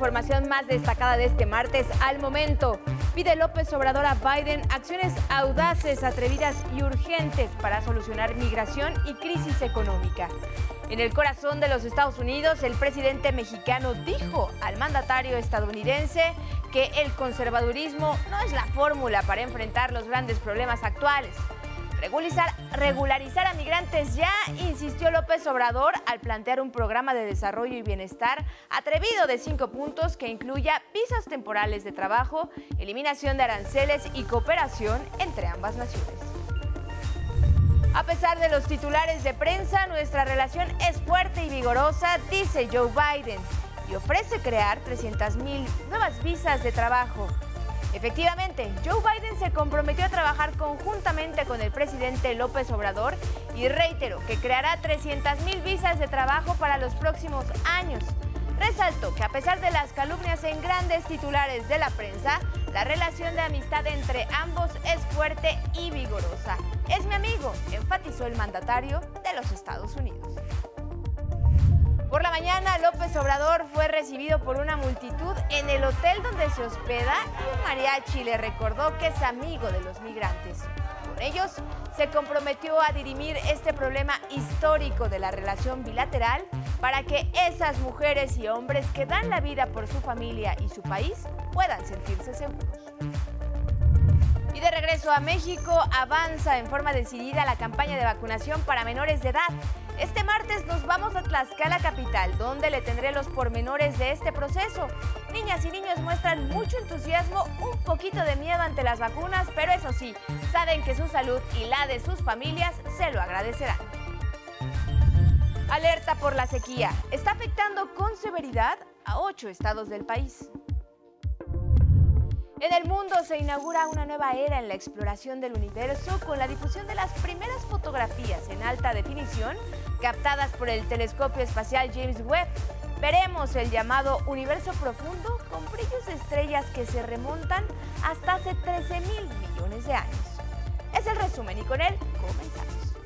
información más destacada de este martes al momento. Pide López Obrador a Biden acciones audaces, atrevidas y urgentes para solucionar migración y crisis económica. En el corazón de los Estados Unidos, el presidente mexicano dijo al mandatario estadounidense que el conservadurismo no es la fórmula para enfrentar los grandes problemas actuales. Regularizar, regularizar, a migrantes ya, insistió López Obrador al plantear un programa de desarrollo y bienestar atrevido de cinco puntos que incluya visas temporales de trabajo, eliminación de aranceles y cooperación entre ambas naciones. A pesar de los titulares de prensa, nuestra relación es fuerte y vigorosa, dice Joe Biden, y ofrece crear 300.000 nuevas visas de trabajo. Efectivamente, Joe Biden se comprometió a trabajar conjuntamente con el presidente López Obrador y reiteró que creará 300.000 visas de trabajo para los próximos años. Resaltó que a pesar de las calumnias en grandes titulares de la prensa, la relación de amistad entre ambos es fuerte y vigorosa. Es mi amigo, enfatizó el mandatario de los Estados Unidos. Por la mañana, López Obrador fue recibido por una multitud en el hotel donde se hospeda y un mariachi le recordó que es amigo de los migrantes. Con ellos, se comprometió a dirimir este problema histórico de la relación bilateral para que esas mujeres y hombres que dan la vida por su familia y su país puedan sentirse seguros. Y de regreso a México, avanza en forma decidida la campaña de vacunación para menores de edad. Este martes nos vamos a Tlaxcala Capital, donde le tendré los pormenores de este proceso. Niñas y niños muestran mucho entusiasmo, un poquito de miedo ante las vacunas, pero eso sí, saben que su salud y la de sus familias se lo agradecerán. Alerta por la sequía. Está afectando con severidad a ocho estados del país. En el mundo se inaugura una nueva era en la exploración del universo con la difusión de las primeras fotografías en alta definición captadas por el telescopio espacial James Webb. Veremos el llamado universo profundo con brillos de estrellas que se remontan hasta hace 13 mil millones de años. Es el resumen y con él comenzamos.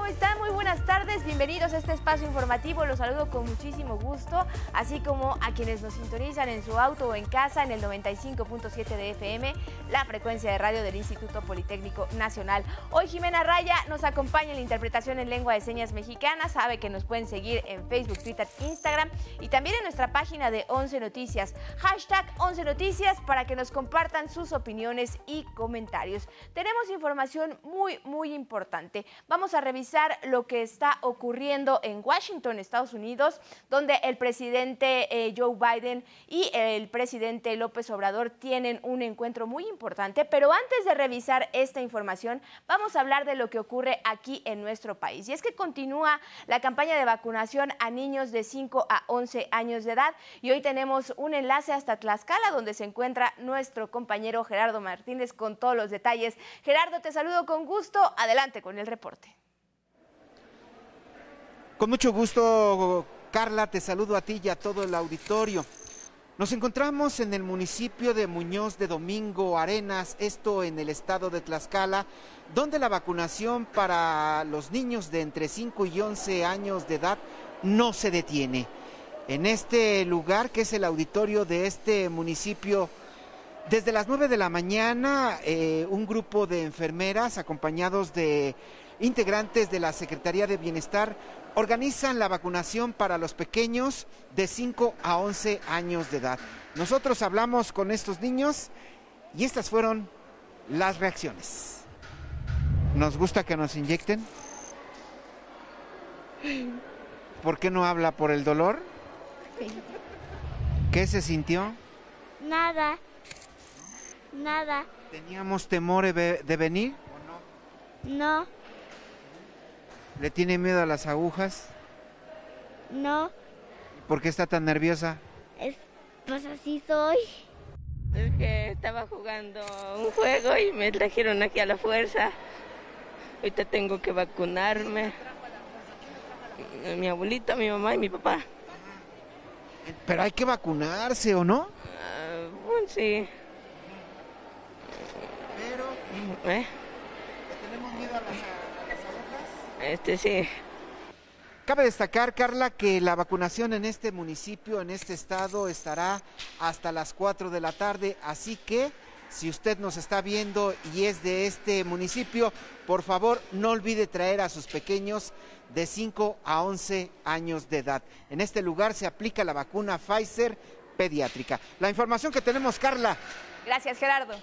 ¿Cómo están? Muy buenas tardes, bienvenidos a este espacio informativo, los saludo con muchísimo gusto, así como a quienes nos sintonizan en su auto o en casa en el 95.7 de FM, la frecuencia de radio del Instituto Politécnico Nacional. Hoy Jimena Raya nos acompaña en la interpretación en lengua de señas mexicana, sabe que nos pueden seguir en Facebook, Twitter, Instagram y también en nuestra página de 11 Noticias, hashtag 11 Noticias para que nos compartan sus opiniones y comentarios. Tenemos información muy, muy importante. Vamos a revisar lo que está ocurriendo en Washington, Estados Unidos, donde el presidente eh, Joe Biden y el presidente López Obrador tienen un encuentro muy importante. Pero antes de revisar esta información, vamos a hablar de lo que ocurre aquí en nuestro país. Y es que continúa la campaña de vacunación a niños de 5 a 11 años de edad. Y hoy tenemos un enlace hasta Tlaxcala, donde se encuentra nuestro compañero Gerardo Martínez con todos los detalles. Gerardo, te saludo con gusto. Adelante con el reporte. Con mucho gusto, Carla, te saludo a ti y a todo el auditorio. Nos encontramos en el municipio de Muñoz de Domingo Arenas, esto en el estado de Tlaxcala, donde la vacunación para los niños de entre 5 y 11 años de edad no se detiene. En este lugar, que es el auditorio de este municipio, desde las 9 de la mañana, eh, un grupo de enfermeras acompañados de integrantes de la Secretaría de Bienestar organizan la vacunación para los pequeños de 5 a 11 años de edad. Nosotros hablamos con estos niños y estas fueron las reacciones. ¿Nos gusta que nos inyecten? ¿Por qué no habla por el dolor? ¿Qué se sintió? Nada. Nada. ¿Teníamos temor de venir o no? No. ¿Le tiene miedo a las agujas? No. ¿Por qué está tan nerviosa? Es, pues así soy. Es que estaba jugando un juego y me trajeron aquí a la fuerza. Ahorita tengo que vacunarme. Mi abuelita, mi mamá y mi papá. Pero hay que vacunarse, ¿o no? Uh, bueno, sí. Pero... ¿Eh? ¿Le tenemos miedo a las, a las agujas? Este sí. Cabe destacar, Carla, que la vacunación en este municipio, en este estado, estará hasta las 4 de la tarde, así que si usted nos está viendo y es de este municipio, por favor no olvide traer a sus pequeños de 5 a 11 años de edad. En este lugar se aplica la vacuna Pfizer pediátrica. La información que tenemos, Carla. Gracias, Gerardo.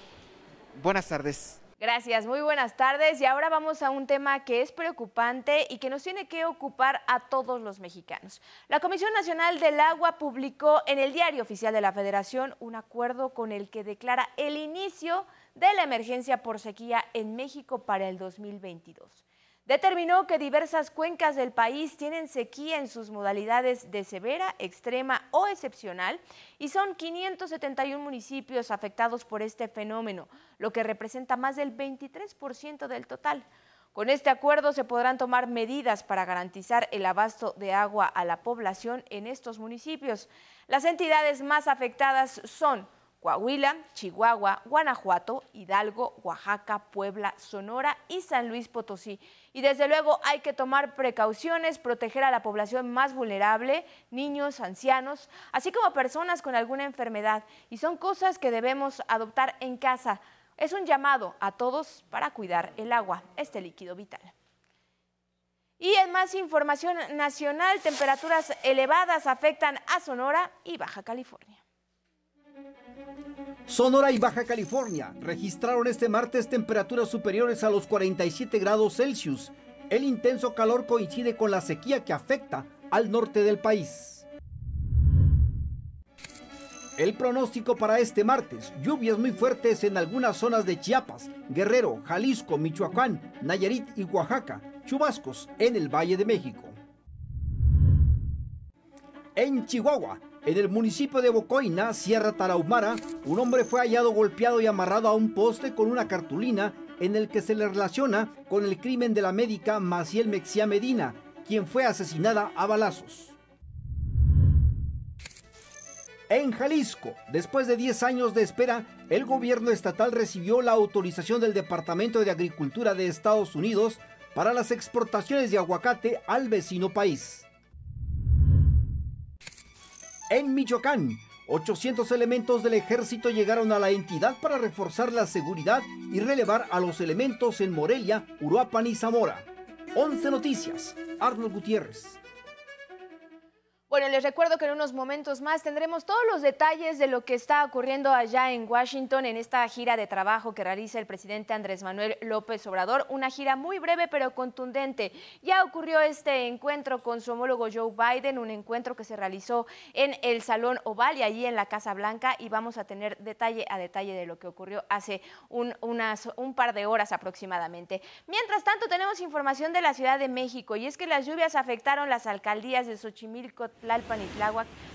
Buenas tardes. Gracias, muy buenas tardes. Y ahora vamos a un tema que es preocupante y que nos tiene que ocupar a todos los mexicanos. La Comisión Nacional del Agua publicó en el Diario Oficial de la Federación un acuerdo con el que declara el inicio de la emergencia por sequía en México para el 2022 determinó que diversas cuencas del país tienen sequía en sus modalidades de severa, extrema o excepcional y son 571 municipios afectados por este fenómeno, lo que representa más del 23% del total. Con este acuerdo se podrán tomar medidas para garantizar el abasto de agua a la población en estos municipios. Las entidades más afectadas son Coahuila, Chihuahua, Guanajuato, Hidalgo, Oaxaca, Puebla, Sonora y San Luis Potosí. Y desde luego hay que tomar precauciones, proteger a la población más vulnerable, niños, ancianos, así como personas con alguna enfermedad. Y son cosas que debemos adoptar en casa. Es un llamado a todos para cuidar el agua, este líquido vital. Y en más información nacional, temperaturas elevadas afectan a Sonora y Baja California. Sonora y Baja California registraron este martes temperaturas superiores a los 47 grados Celsius. El intenso calor coincide con la sequía que afecta al norte del país. El pronóstico para este martes, lluvias muy fuertes en algunas zonas de Chiapas, Guerrero, Jalisco, Michoacán, Nayarit y Oaxaca, chubascos en el Valle de México. En Chihuahua, en el municipio de Bocoina, Sierra Tarahumara, un hombre fue hallado golpeado y amarrado a un poste con una cartulina en el que se le relaciona con el crimen de la médica Maciel Mexia Medina, quien fue asesinada a balazos. En Jalisco, después de 10 años de espera, el gobierno estatal recibió la autorización del Departamento de Agricultura de Estados Unidos para las exportaciones de aguacate al vecino país. En Michoacán, 800 elementos del ejército llegaron a la entidad para reforzar la seguridad y relevar a los elementos en Morelia, Uruapan y Zamora. 11 Noticias, Arnold Gutiérrez. Bueno, les recuerdo que en unos momentos más tendremos todos los detalles de lo que está ocurriendo allá en Washington en esta gira de trabajo que realiza el presidente Andrés Manuel López Obrador. Una gira muy breve pero contundente. Ya ocurrió este encuentro con su homólogo Joe Biden, un encuentro que se realizó en el Salón Oval y allí en la Casa Blanca y vamos a tener detalle a detalle de lo que ocurrió hace un, unas, un par de horas aproximadamente. Mientras tanto, tenemos información de la Ciudad de México y es que las lluvias afectaron las alcaldías de Xochimilco, Tlalpan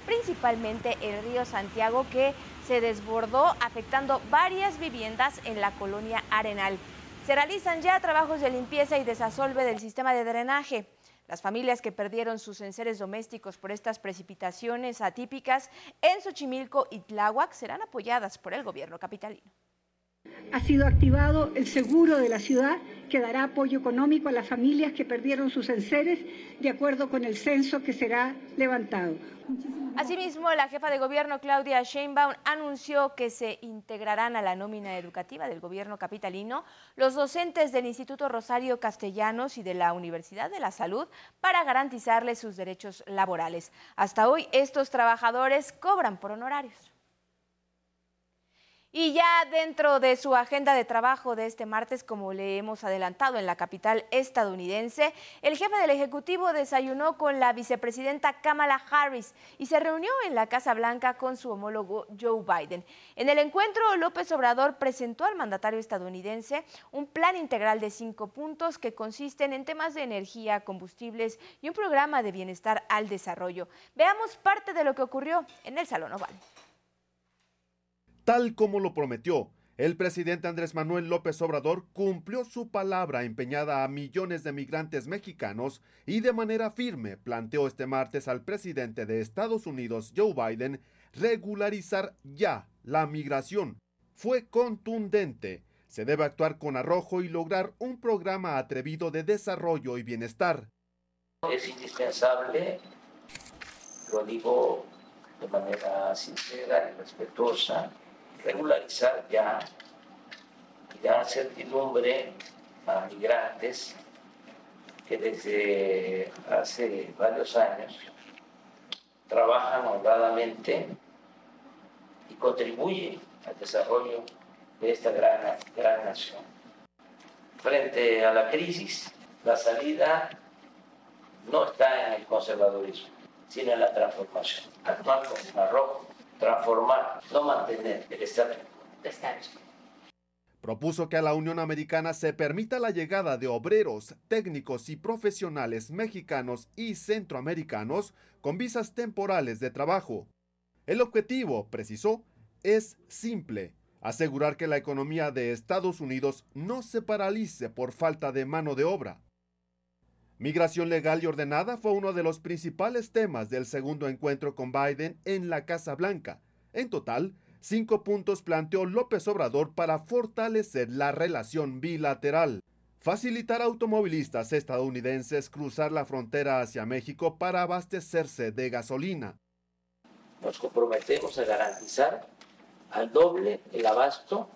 principalmente el río Santiago que se desbordó afectando varias viviendas en la colonia Arenal. Se realizan ya trabajos de limpieza y desasolve del sistema de drenaje. Las familias que perdieron sus enseres domésticos por estas precipitaciones atípicas en Xochimilco y Tláhuac serán apoyadas por el gobierno capitalino. Ha sido activado el seguro de la ciudad que dará apoyo económico a las familias que perdieron sus enseres de acuerdo con el censo que será levantado. Asimismo, la jefa de gobierno Claudia Sheinbaum anunció que se integrarán a la nómina educativa del gobierno capitalino los docentes del Instituto Rosario Castellanos y de la Universidad de la Salud para garantizarles sus derechos laborales. Hasta hoy estos trabajadores cobran por honorarios. Y ya dentro de su agenda de trabajo de este martes, como le hemos adelantado en la capital estadounidense, el jefe del Ejecutivo desayunó con la vicepresidenta Kamala Harris y se reunió en la Casa Blanca con su homólogo Joe Biden. En el encuentro, López Obrador presentó al mandatario estadounidense un plan integral de cinco puntos que consisten en temas de energía, combustibles y un programa de bienestar al desarrollo. Veamos parte de lo que ocurrió en el Salón Oval. Tal como lo prometió, el presidente Andrés Manuel López Obrador cumplió su palabra empeñada a millones de migrantes mexicanos y de manera firme planteó este martes al presidente de Estados Unidos, Joe Biden, regularizar ya la migración. Fue contundente. Se debe actuar con arrojo y lograr un programa atrevido de desarrollo y bienestar. Es indispensable, lo digo de manera sincera y respetuosa, regularizar ya y dar certidumbre a migrantes que desde hace varios años trabajan honradamente y contribuyen al desarrollo de esta gran, gran nación. Frente a la crisis, la salida no está en el conservadurismo, sino en la transformación. Actuar con arrojo, transformar, no mantener el estado Propuso que a la Unión Americana se permita la llegada de obreros, técnicos y profesionales mexicanos y centroamericanos con visas temporales de trabajo. El objetivo, precisó, es simple, asegurar que la economía de Estados Unidos no se paralice por falta de mano de obra. Migración legal y ordenada fue uno de los principales temas del segundo encuentro con Biden en la Casa Blanca. En total, cinco puntos planteó López Obrador para fortalecer la relación bilateral. Facilitar a automovilistas estadounidenses cruzar la frontera hacia México para abastecerse de gasolina. Nos comprometemos a garantizar al doble el abasto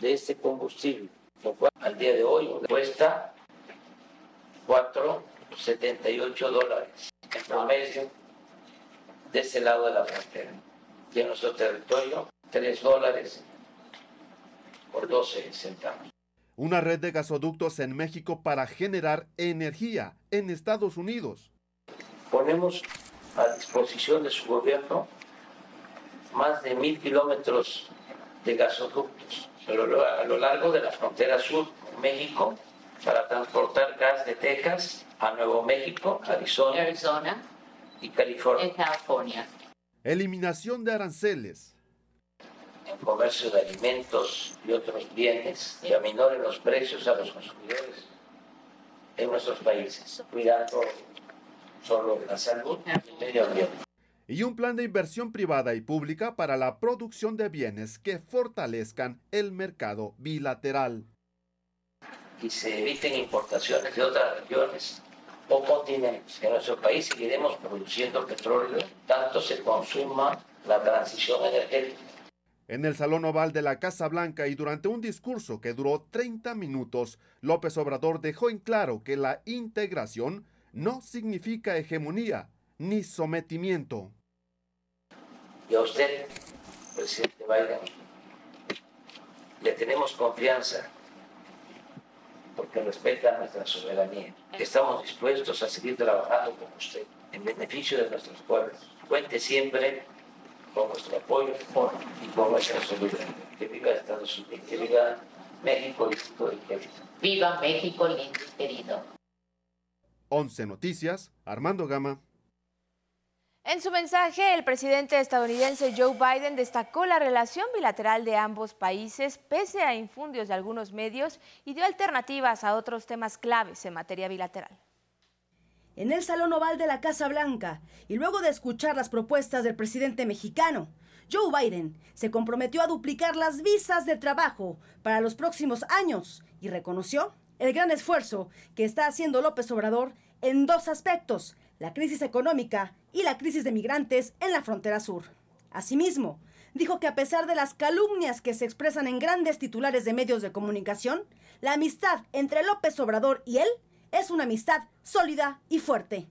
de este combustible, al día de hoy cuesta 4,78 dólares en promedio de ese lado de la frontera de nuestro territorio 3 dólares por 12 centavos. Una red de gasoductos en México para generar energía en Estados Unidos. Ponemos a disposición de su gobierno más de mil kilómetros de gasoductos a lo largo de la frontera sur con México para transportar gas de Texas a Nuevo México, Arizona, Arizona y California. California. Eliminación de aranceles. En comercio de alimentos y otros bienes y aminoren los precios a los consumidores en nuestros países, cuidando solo la salud y el medio ambiente. Y un plan de inversión privada y pública para la producción de bienes que fortalezcan el mercado bilateral. Y se eviten importaciones de otras regiones o continentes. En nuestro país seguiremos produciendo petróleo, tanto se consuma la transición energética. En el Salón Oval de la Casa Blanca y durante un discurso que duró 30 minutos, López Obrador dejó en claro que la integración no significa hegemonía ni sometimiento. Y a usted, presidente Biden, le tenemos confianza porque respeta nuestra soberanía. Estamos dispuestos a seguir trabajando con usted en beneficio de nuestros pueblos. Cuente siempre con nuestro apoyo y con nuestra solidaridad. Que viva Estados Unidos, que viva México lindo y querido. Viva México lindo y querido. 11 Noticias, Armando Gama. En su mensaje, el presidente estadounidense Joe Biden destacó la relación bilateral de ambos países pese a infundios de algunos medios y dio alternativas a otros temas claves en materia bilateral. En el Salón Oval de la Casa Blanca y luego de escuchar las propuestas del presidente mexicano, Joe Biden se comprometió a duplicar las visas de trabajo para los próximos años y reconoció el gran esfuerzo que está haciendo López Obrador en dos aspectos, la crisis económica y la crisis de migrantes en la frontera sur. Asimismo, dijo que a pesar de las calumnias que se expresan en grandes titulares de medios de comunicación, la amistad entre López Obrador y él es una amistad sólida y fuerte.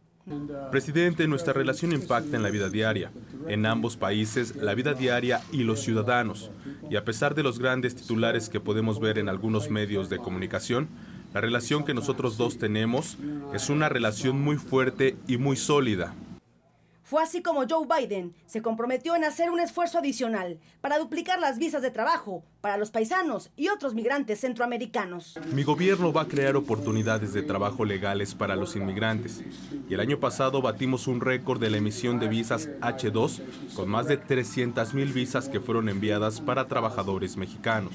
Presidente, nuestra relación impacta en la vida diaria, en ambos países, la vida diaria y los ciudadanos. Y a pesar de los grandes titulares que podemos ver en algunos medios de comunicación, la relación que nosotros dos tenemos es una relación muy fuerte y muy sólida. Fue así como Joe Biden se comprometió en hacer un esfuerzo adicional para duplicar las visas de trabajo para los paisanos y otros migrantes centroamericanos. Mi gobierno va a crear oportunidades de trabajo legales para los inmigrantes. Y el año pasado batimos un récord de la emisión de visas H2 con más de 300 mil visas que fueron enviadas para trabajadores mexicanos.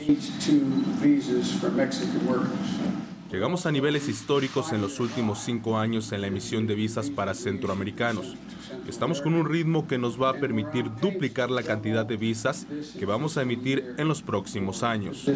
Llegamos a niveles históricos en los últimos cinco años en la emisión de visas para centroamericanos. Estamos con un ritmo que nos va a permitir duplicar la cantidad de visas que vamos a emitir en los próximos años.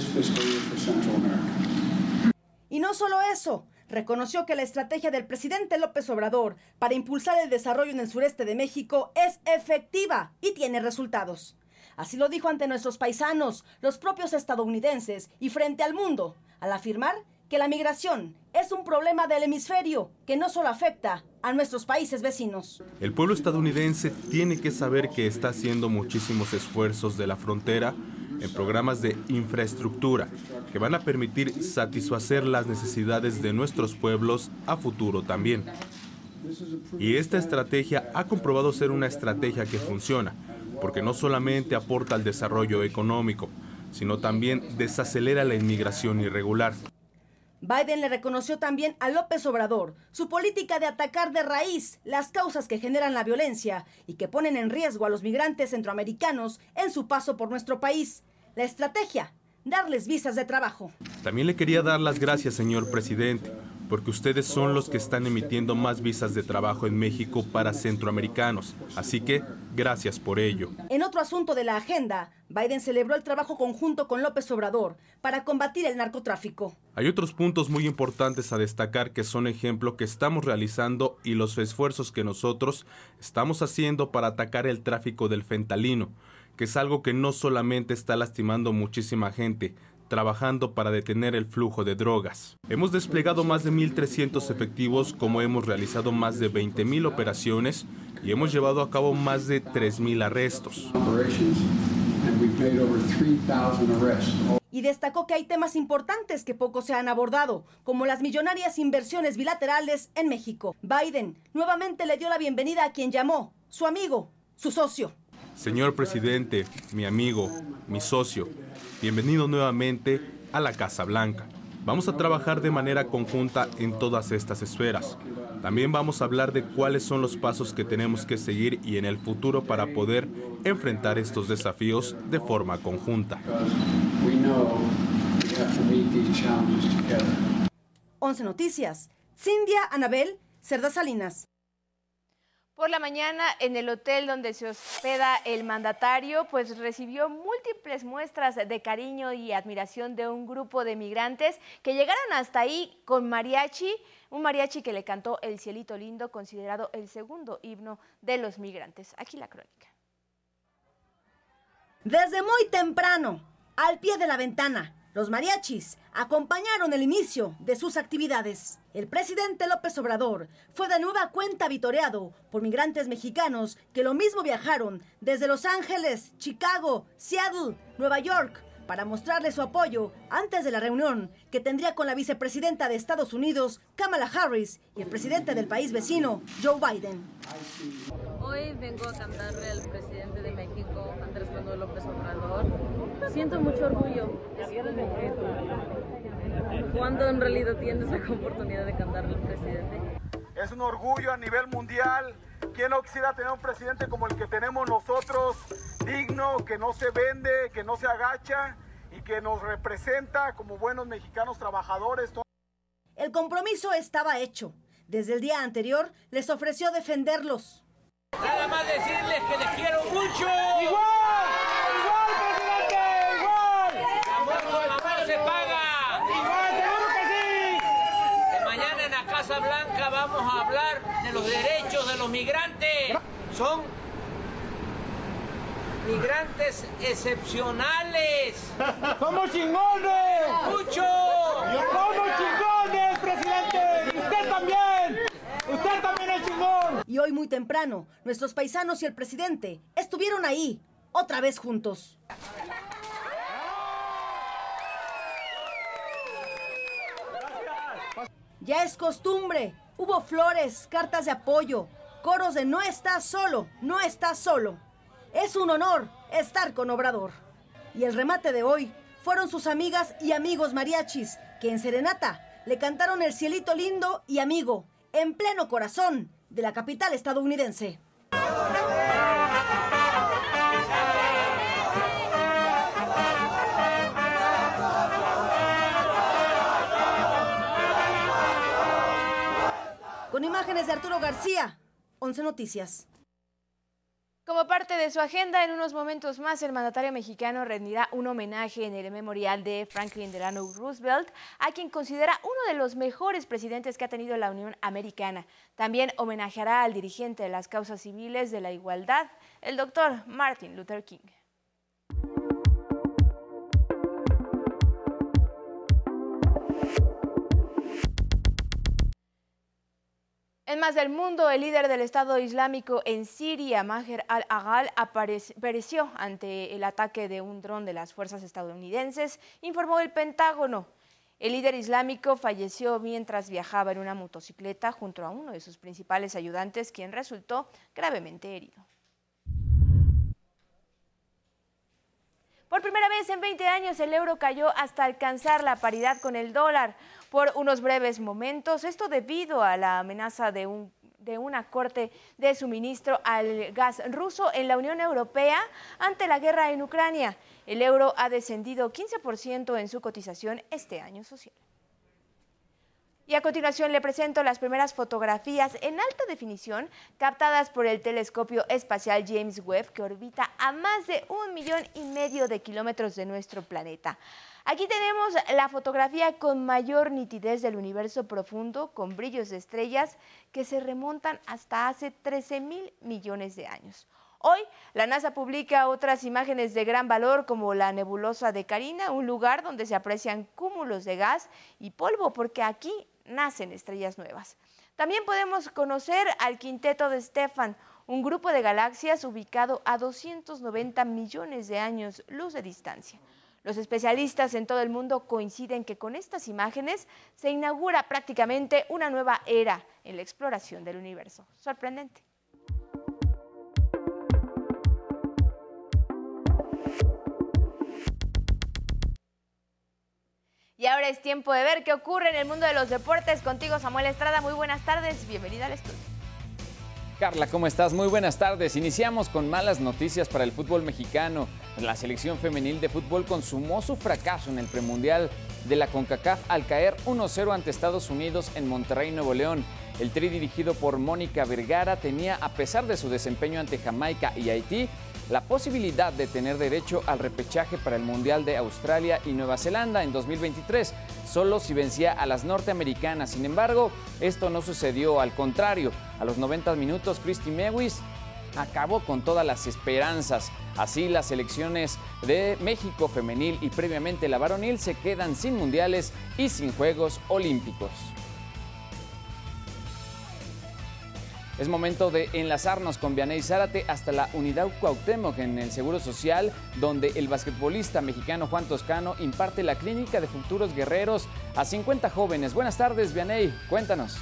Y no solo eso, reconoció que la estrategia del presidente López Obrador para impulsar el desarrollo en el sureste de México es efectiva y tiene resultados. Así lo dijo ante nuestros paisanos, los propios estadounidenses y frente al mundo, al afirmar que la migración es un problema del hemisferio que no solo afecta a nuestros países vecinos. El pueblo estadounidense tiene que saber que está haciendo muchísimos esfuerzos de la frontera en programas de infraestructura que van a permitir satisfacer las necesidades de nuestros pueblos a futuro también. Y esta estrategia ha comprobado ser una estrategia que funciona, porque no solamente aporta al desarrollo económico, sino también desacelera la inmigración irregular. Biden le reconoció también a López Obrador su política de atacar de raíz las causas que generan la violencia y que ponen en riesgo a los migrantes centroamericanos en su paso por nuestro país. La estrategia, darles visas de trabajo. También le quería dar las gracias, señor presidente, porque ustedes son los que están emitiendo más visas de trabajo en México para centroamericanos. Así que, gracias por ello. En otro asunto de la agenda, Biden celebró el trabajo conjunto con López Obrador para combatir el narcotráfico. Hay otros puntos muy importantes a destacar que son ejemplo que estamos realizando y los esfuerzos que nosotros estamos haciendo para atacar el tráfico del fentalino, que es algo que no solamente está lastimando muchísima gente, trabajando para detener el flujo de drogas. Hemos desplegado más de 1.300 efectivos, como hemos realizado más de 20.000 operaciones y hemos llevado a cabo más de 3.000 arrestos. Y destacó que hay temas importantes que poco se han abordado, como las millonarias inversiones bilaterales en México. Biden nuevamente le dio la bienvenida a quien llamó su amigo, su socio. Señor presidente, mi amigo, mi socio, bienvenido nuevamente a la Casa Blanca. Vamos a trabajar de manera conjunta en todas estas esferas. También vamos a hablar de cuáles son los pasos que tenemos que seguir y en el futuro para poder enfrentar estos desafíos de forma conjunta. 11 Noticias. Cindia Anabel Cerda Salinas. Por la mañana, en el hotel donde se hospeda el mandatario, pues recibió múltiples muestras de cariño y admiración de un grupo de migrantes que llegaron hasta ahí con mariachi, un mariachi que le cantó El Cielito Lindo, considerado el segundo himno de los migrantes. Aquí la crónica. Desde muy temprano, al pie de la ventana, los mariachis acompañaron el inicio de sus actividades. El presidente López Obrador fue de nueva cuenta vitoreado por migrantes mexicanos que lo mismo viajaron desde Los Ángeles, Chicago, Seattle, Nueva York para mostrarle su apoyo antes de la reunión que tendría con la vicepresidenta de Estados Unidos, Kamala Harris, y el presidente del país vecino, Joe Biden. Hoy vengo a cantarle al presidente de México, Andrés Manuel López Obrador. Siento mucho orgullo. cuando en realidad tienes la oportunidad de cantarle al presidente. Es un orgullo a nivel mundial. ¿Quién no quisiera tener un presidente como el que tenemos nosotros, digno, que no se vende, que no se agacha y que nos representa como buenos mexicanos trabajadores? El compromiso estaba hecho. Desde el día anterior les ofreció defenderlos. Nada más decirles que les quiero mucho. ¡Igual! ¡Igual, presidente! ¡Igual! Amor con amor se paga. ¡Igual, seguro que sí! Que mañana en la Casa Blanca vamos a hablar de los derechos de los migrantes. Son migrantes excepcionales. ¡Somos chingones! ¡Mucho! ¡Somos chingones, presidente! ¡Y usted también! ¡Usted también es chingón! Y hoy muy temprano, nuestros paisanos y el presidente estuvieron ahí, otra vez juntos. Ya es costumbre. Hubo flores, cartas de apoyo, coros de no estás solo, no estás solo. Es un honor estar con Obrador. Y el remate de hoy fueron sus amigas y amigos mariachis, que en Serenata le cantaron el cielito lindo y amigo, en pleno corazón de la capital estadounidense. Con imágenes de Arturo García, 11 Noticias. Como parte de su agenda, en unos momentos más, el mandatario mexicano rendirá un homenaje en el memorial de Franklin Delano Roosevelt, a quien considera uno de los mejores presidentes que ha tenido la Unión Americana. También homenajeará al dirigente de las causas civiles de la igualdad, el doctor Martin Luther King. En más del mundo, el líder del Estado Islámico en Siria, Maher al-Agal, pereció ante el ataque de un dron de las fuerzas estadounidenses, informó el Pentágono. El líder islámico falleció mientras viajaba en una motocicleta junto a uno de sus principales ayudantes, quien resultó gravemente herido. Por primera vez en 20 años el euro cayó hasta alcanzar la paridad con el dólar por unos breves momentos, esto debido a la amenaza de un de una corte de suministro al gas ruso en la Unión Europea ante la guerra en Ucrania. El euro ha descendido 15% en su cotización este año social. Y a continuación le presento las primeras fotografías en alta definición captadas por el telescopio espacial James Webb que orbita a más de un millón y medio de kilómetros de nuestro planeta. Aquí tenemos la fotografía con mayor nitidez del universo profundo con brillos de estrellas que se remontan hasta hace 13 mil millones de años. Hoy, la NASA publica otras imágenes de gran valor como la nebulosa de Carina, un lugar donde se aprecian cúmulos de gas y polvo, porque aquí nacen estrellas nuevas. También podemos conocer al quinteto de Stefan, un grupo de galaxias ubicado a 290 millones de años luz de distancia. Los especialistas en todo el mundo coinciden que con estas imágenes se inaugura prácticamente una nueva era en la exploración del universo. Sorprendente. Y ahora es tiempo de ver qué ocurre en el mundo de los deportes. Contigo, Samuel Estrada. Muy buenas tardes. Bienvenida al estudio. Carla, ¿cómo estás? Muy buenas tardes. Iniciamos con malas noticias para el fútbol mexicano. La selección femenil de fútbol consumó su fracaso en el premundial de la CONCACAF al caer 1-0 ante Estados Unidos en Monterrey, Nuevo León. El tri dirigido por Mónica Vergara tenía, a pesar de su desempeño ante Jamaica y Haití, la posibilidad de tener derecho al repechaje para el Mundial de Australia y Nueva Zelanda en 2023, solo si vencía a las norteamericanas. Sin embargo, esto no sucedió, al contrario, a los 90 minutos Christy Mewis acabó con todas las esperanzas. Así las selecciones de México femenil y previamente la varonil se quedan sin mundiales y sin Juegos Olímpicos. Es momento de enlazarnos con Vianey Zárate hasta la unidad Cuauhtémoc en el Seguro Social, donde el basquetbolista mexicano Juan Toscano imparte la clínica de futuros guerreros a 50 jóvenes. Buenas tardes, Vianey, cuéntanos.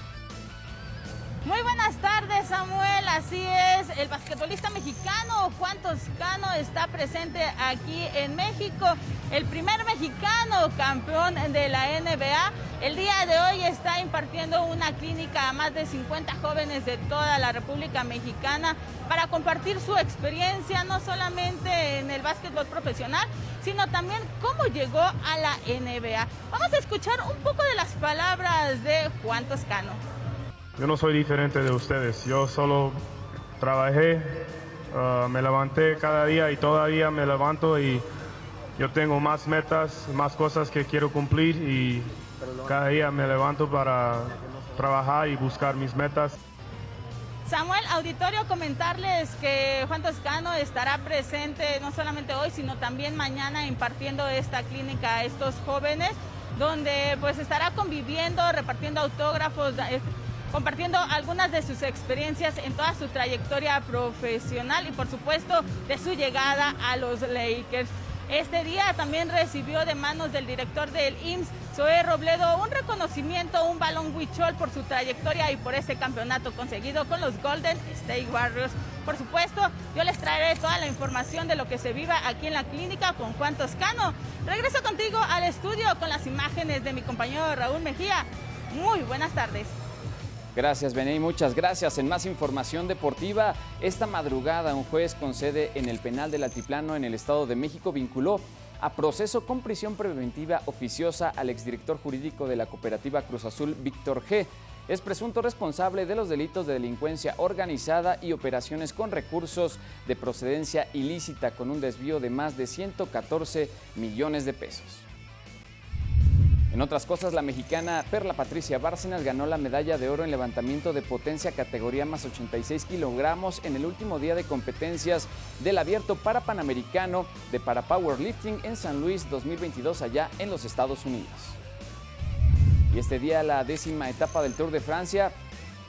Muy buenas tardes, Samuel. Así es, el basquetbolista mexicano Juan Toscano está presente aquí en México. El primer mexicano campeón de la NBA. El día de hoy está impartiendo una clínica a más de 50 jóvenes de toda la República Mexicana para compartir su experiencia, no solamente en el básquetbol profesional, sino también cómo llegó a la NBA. Vamos a escuchar un poco de las palabras de Juan Toscano. Yo no soy diferente de ustedes, yo solo trabajé, ah, me levanté cada día y todavía me levanto y yo tengo más metas, más cosas que quiero cumplir y cada día me levanto para trabajar y buscar mis metas. Samuel, auditorio, comentarles que Juan Toscano estará presente no solamente hoy, sino también mañana impartiendo esta clínica a estos jóvenes, donde pues estará conviviendo, repartiendo autógrafos, eh, compartiendo algunas de sus experiencias en toda su trayectoria profesional y por supuesto de su llegada a los Lakers. Este día también recibió de manos del director del IMSS, Zoe Robledo, un reconocimiento, un balón huichol por su trayectoria y por ese campeonato conseguido con los Golden State Warriors. Por supuesto, yo les traeré toda la información de lo que se viva aquí en la clínica con Juan Toscano. Regreso contigo al estudio con las imágenes de mi compañero Raúl Mejía. Muy buenas tardes. Gracias, Beney. Muchas gracias. En más información deportiva, esta madrugada un juez con sede en el penal del Altiplano en el Estado de México vinculó a proceso con prisión preventiva oficiosa al exdirector jurídico de la cooperativa Cruz Azul, Víctor G. Es presunto responsable de los delitos de delincuencia organizada y operaciones con recursos de procedencia ilícita con un desvío de más de 114 millones de pesos. En otras cosas, la mexicana Perla Patricia Bárcenas ganó la medalla de oro en levantamiento de potencia categoría más 86 kilogramos en el último día de competencias del abierto para Panamericano de para Powerlifting en San Luis 2022 allá en los Estados Unidos. Y este día la décima etapa del Tour de Francia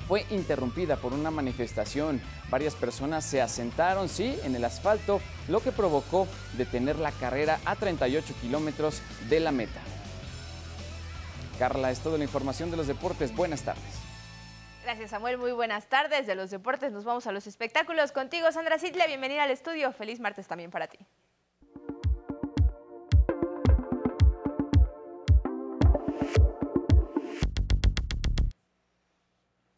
fue interrumpida por una manifestación. Varias personas se asentaron, sí, en el asfalto, lo que provocó detener la carrera a 38 kilómetros de la meta. Carla, es toda la información de los deportes. Buenas tardes. Gracias, Samuel. Muy buenas tardes. De los deportes nos vamos a los espectáculos. Contigo, Sandra Sidle. Bienvenida al estudio. Feliz martes también para ti.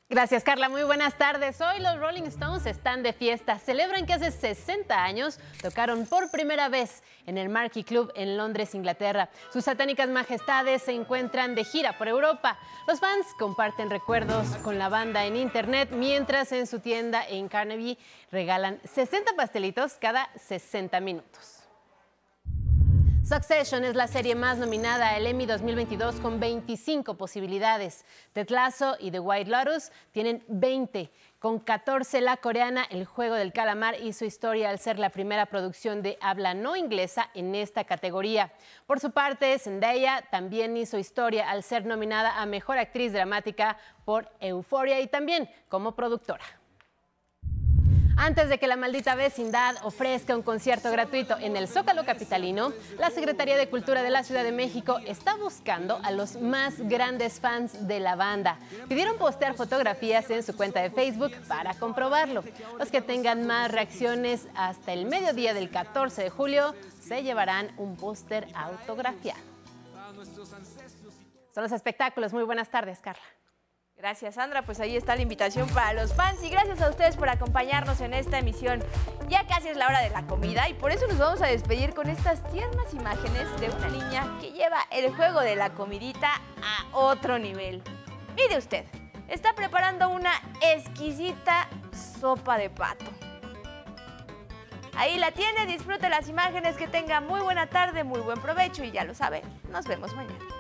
Gracias, Carla. Muy buenas tardes. Hoy los Rolling Stones están de fiesta. Celebran que hace 60 años tocaron por primera vez en el Marquee Club en Londres, Inglaterra. Sus satánicas majestades se encuentran de gira por Europa. Los fans comparten recuerdos con la banda en internet, mientras en su tienda en Carnegie regalan 60 pastelitos cada 60 minutos. Succession es la serie más nominada al Emmy 2022 con 25 posibilidades. Ted Lasso y The White Lotus tienen 20. Con 14, la coreana El Juego del Calamar hizo historia al ser la primera producción de habla no inglesa en esta categoría. Por su parte, Zendaya también hizo historia al ser nominada a Mejor Actriz Dramática por Euphoria y también como productora. Antes de que la maldita vecindad ofrezca un concierto gratuito en el Zócalo Capitalino, la Secretaría de Cultura de la Ciudad de México está buscando a los más grandes fans de la banda. Pidieron postear fotografías en su cuenta de Facebook para comprobarlo. Los que tengan más reacciones hasta el mediodía del 14 de julio se llevarán un póster autografiado. Son los espectáculos. Muy buenas tardes, Carla. Gracias, Sandra. Pues ahí está la invitación para los fans y gracias a ustedes por acompañarnos en esta emisión. Ya casi es la hora de la comida y por eso nos vamos a despedir con estas tiernas imágenes de una niña que lleva el juego de la comidita a otro nivel. Mire usted, está preparando una exquisita sopa de pato. Ahí la tiene, disfrute las imágenes, que tenga muy buena tarde, muy buen provecho y ya lo saben, nos vemos mañana.